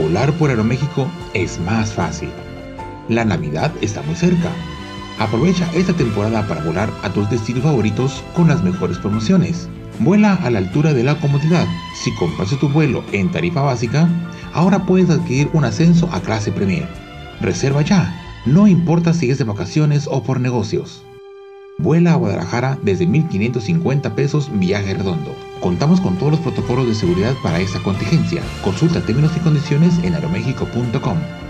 volar por Aeroméxico es más fácil. La Navidad está muy cerca. Aprovecha esta temporada para volar a tus destinos favoritos con las mejores promociones. Vuela a la altura de la comodidad. Si compras tu vuelo en tarifa básica, ahora puedes adquirir un ascenso a clase Premier. Reserva ya, no importa si es de vacaciones o por negocios. Vuela a Guadalajara desde 1.550 pesos viaje redondo. Contamos con todos los protocolos de seguridad para esta contingencia. Consulta términos y condiciones en aeroméxico.com.